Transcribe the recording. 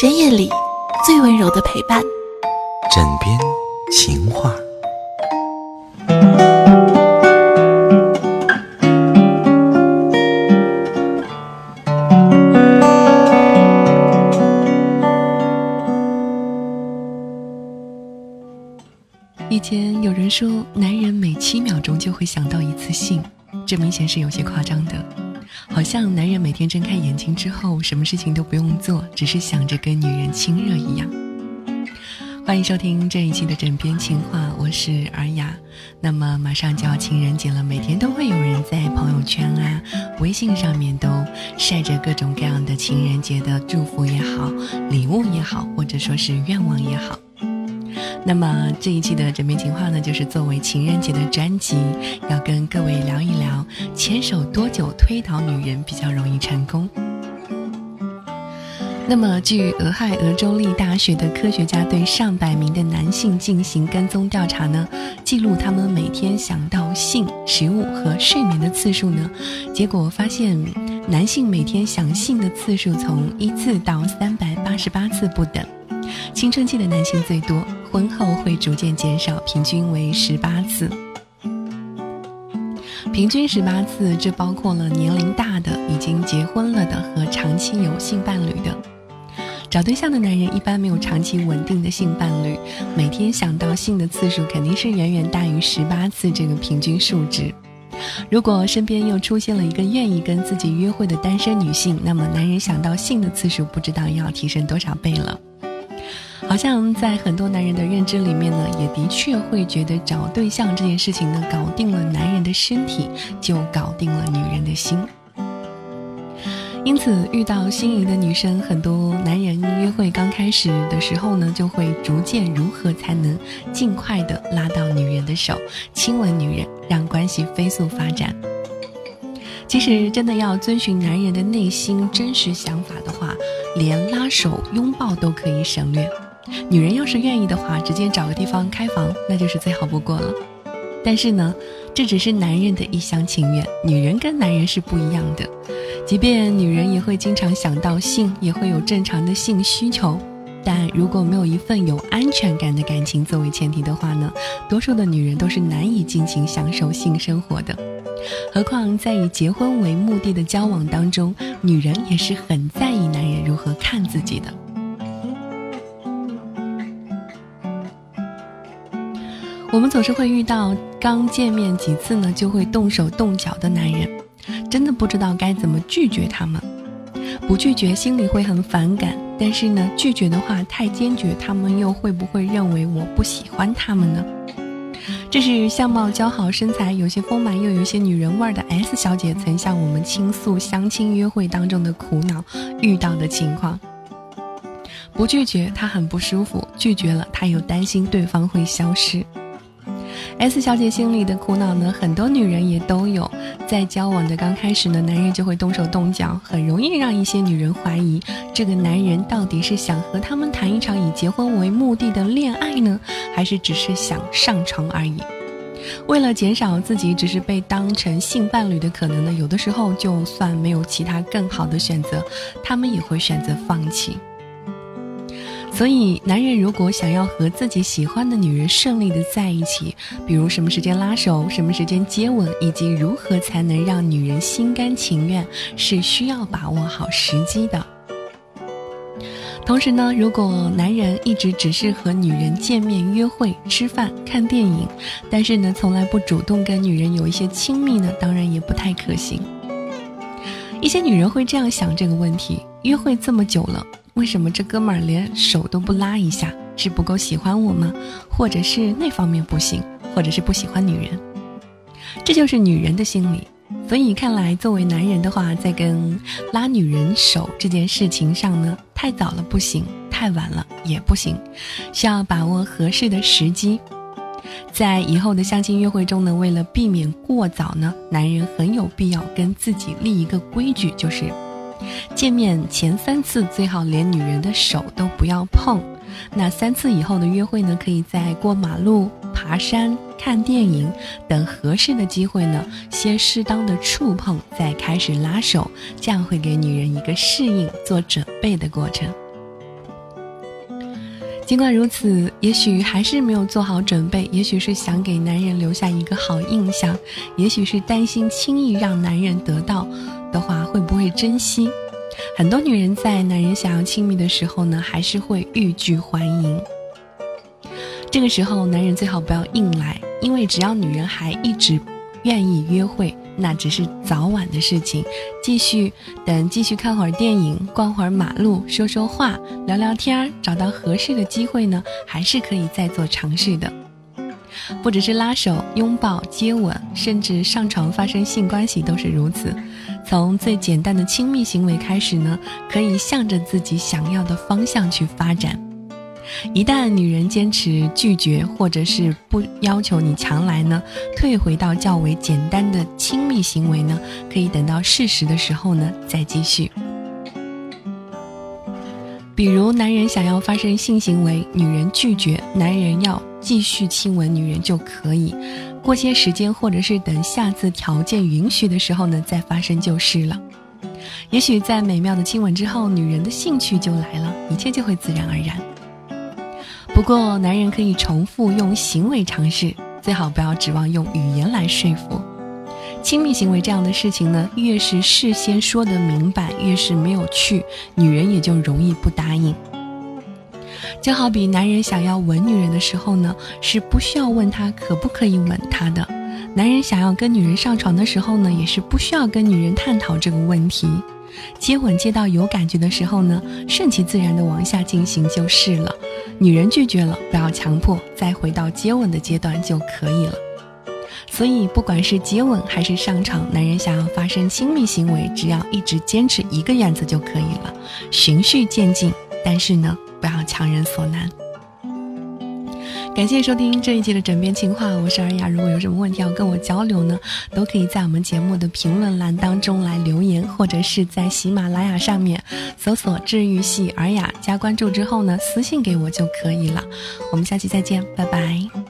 深夜里最温柔的陪伴，枕边情话。以前有人说，男人每七秒钟就会想到一次性，这明显是有些夸张的。好像男人每天睁开眼睛之后，什么事情都不用做，只是想着跟女人亲热一样。欢迎收听这一期的枕边情话，我是尔雅。那么马上就要情人节了，每天都会有人在朋友圈啊、微信上面都晒着各种各样的情人节的祝福也好、礼物也好，或者说是愿望也好。那么这一期的枕边情话呢，就是作为情人节的专辑，要跟各位聊一聊牵手多久推倒女人比较容易成功。那么，据俄亥俄州立大学的科学家对上百名的男性进行跟踪调查呢，记录他们每天想到性、食物和睡眠的次数呢，结果发现，男性每天想性的次数从一次到三百八十八次不等，青春期的男性最多。婚后会逐渐减少，平均为十八次。平均十八次，这包括了年龄大的、已经结婚了的和长期有性伴侣的。找对象的男人一般没有长期稳定的性伴侣，每天想到性的次数肯定是远远大于十八次这个平均数值。如果身边又出现了一个愿意跟自己约会的单身女性，那么男人想到性的次数不知道要提升多少倍了。好像在很多男人的认知里面呢，也的确会觉得找对象这件事情呢，搞定了男人的身体，就搞定了女人的心。因此，遇到心仪的女生，很多男人约会刚开始的时候呢，就会逐渐如何才能尽快的拉到女人的手，亲吻女人，让关系飞速发展。其实，真的要遵循男人的内心真实想法的话，连拉手、拥抱都可以省略。女人要是愿意的话，直接找个地方开房，那就是最好不过了。但是呢，这只是男人的一厢情愿，女人跟男人是不一样的。即便女人也会经常想到性，也会有正常的性需求，但如果没有一份有安全感的感情作为前提的话呢，多数的女人都是难以尽情享受性生活的。何况在以结婚为目的的交往当中，女人也是很在意男人如何看自己的。我们总是会遇到刚见面几次呢就会动手动脚的男人，真的不知道该怎么拒绝他们。不拒绝心里会很反感，但是呢拒绝的话太坚决，他们又会不会认为我不喜欢他们呢？这是相貌姣好、身材有些丰满又有些女人味儿的 S 小姐曾向我们倾诉相亲约会当中的苦恼遇到的情况。不拒绝她很不舒服，拒绝了她又担心对方会消失。S 小姐心里的苦恼呢，很多女人也都有。在交往的刚开始呢，男人就会动手动脚，很容易让一些女人怀疑，这个男人到底是想和他们谈一场以结婚为目的的恋爱呢，还是只是想上床而已？为了减少自己只是被当成性伴侣的可能呢，有的时候就算没有其他更好的选择，他们也会选择放弃。所以，男人如果想要和自己喜欢的女人顺利的在一起，比如什么时间拉手、什么时间接吻，以及如何才能让女人心甘情愿，是需要把握好时机的。同时呢，如果男人一直只是和女人见面、约会、吃饭、看电影，但是呢，从来不主动跟女人有一些亲密呢，当然也不太可行。一些女人会这样想这个问题：约会这么久了。为什么这哥们儿连手都不拉一下？是不够喜欢我吗？或者是那方面不行？或者是不喜欢女人？这就是女人的心理。所以看来，作为男人的话，在跟拉女人手这件事情上呢，太早了不行，太晚了也不行，需要把握合适的时机。在以后的相亲约会中呢，为了避免过早呢，男人很有必要跟自己立一个规矩，就是。见面前三次最好连女人的手都不要碰，那三次以后的约会呢，可以在过马路、爬山、看电影等合适的机会呢，先适当的触碰，再开始拉手，这样会给女人一个适应、做准备的过程。尽管如此，也许还是没有做好准备，也许是想给男人留下一个好印象，也许是担心轻易让男人得到的话会不会珍惜。很多女人在男人想要亲密的时候呢，还是会欲拒还迎。这个时候，男人最好不要硬来，因为只要女人还一直愿意约会，那只是早晚的事情。继续等，继续看会儿电影，逛会儿马路，说说话，聊聊天儿，找到合适的机会呢，还是可以再做尝试的。不只是拉手、拥抱、接吻，甚至上床发生性关系都是如此。从最简单的亲密行为开始呢，可以向着自己想要的方向去发展。一旦女人坚持拒绝，或者是不要求你强来呢，退回到较为简单的亲密行为呢，可以等到适时的时候呢再继续。比如，男人想要发生性行为，女人拒绝，男人要继续亲吻女人就可以。过些时间，或者是等下次条件允许的时候呢，再发生就是了。也许在美妙的亲吻之后，女人的兴趣就来了，一切就会自然而然。不过，男人可以重复用行为尝试，最好不要指望用语言来说服。亲密行为这样的事情呢，越是事先说得明白，越是没有趣，女人也就容易不答应。就好比男人想要吻女人的时候呢，是不需要问他可不可以吻她的；男人想要跟女人上床的时候呢，也是不需要跟女人探讨这个问题。接吻接到有感觉的时候呢，顺其自然的往下进行就是了。女人拒绝了，不要强迫，再回到接吻的阶段就可以了。所以，不管是接吻还是上场，男人想要发生亲密行为，只要一直坚持一个原则就可以了，循序渐进。但是呢，不要强人所难。感谢收听这一期的枕边情话，我是尔雅。如果有什么问题要跟我交流呢，都可以在我们节目的评论栏当中来留言，或者是在喜马拉雅上面搜索“治愈系尔雅”加关注之后呢，私信给我就可以了。我们下期再见，拜拜。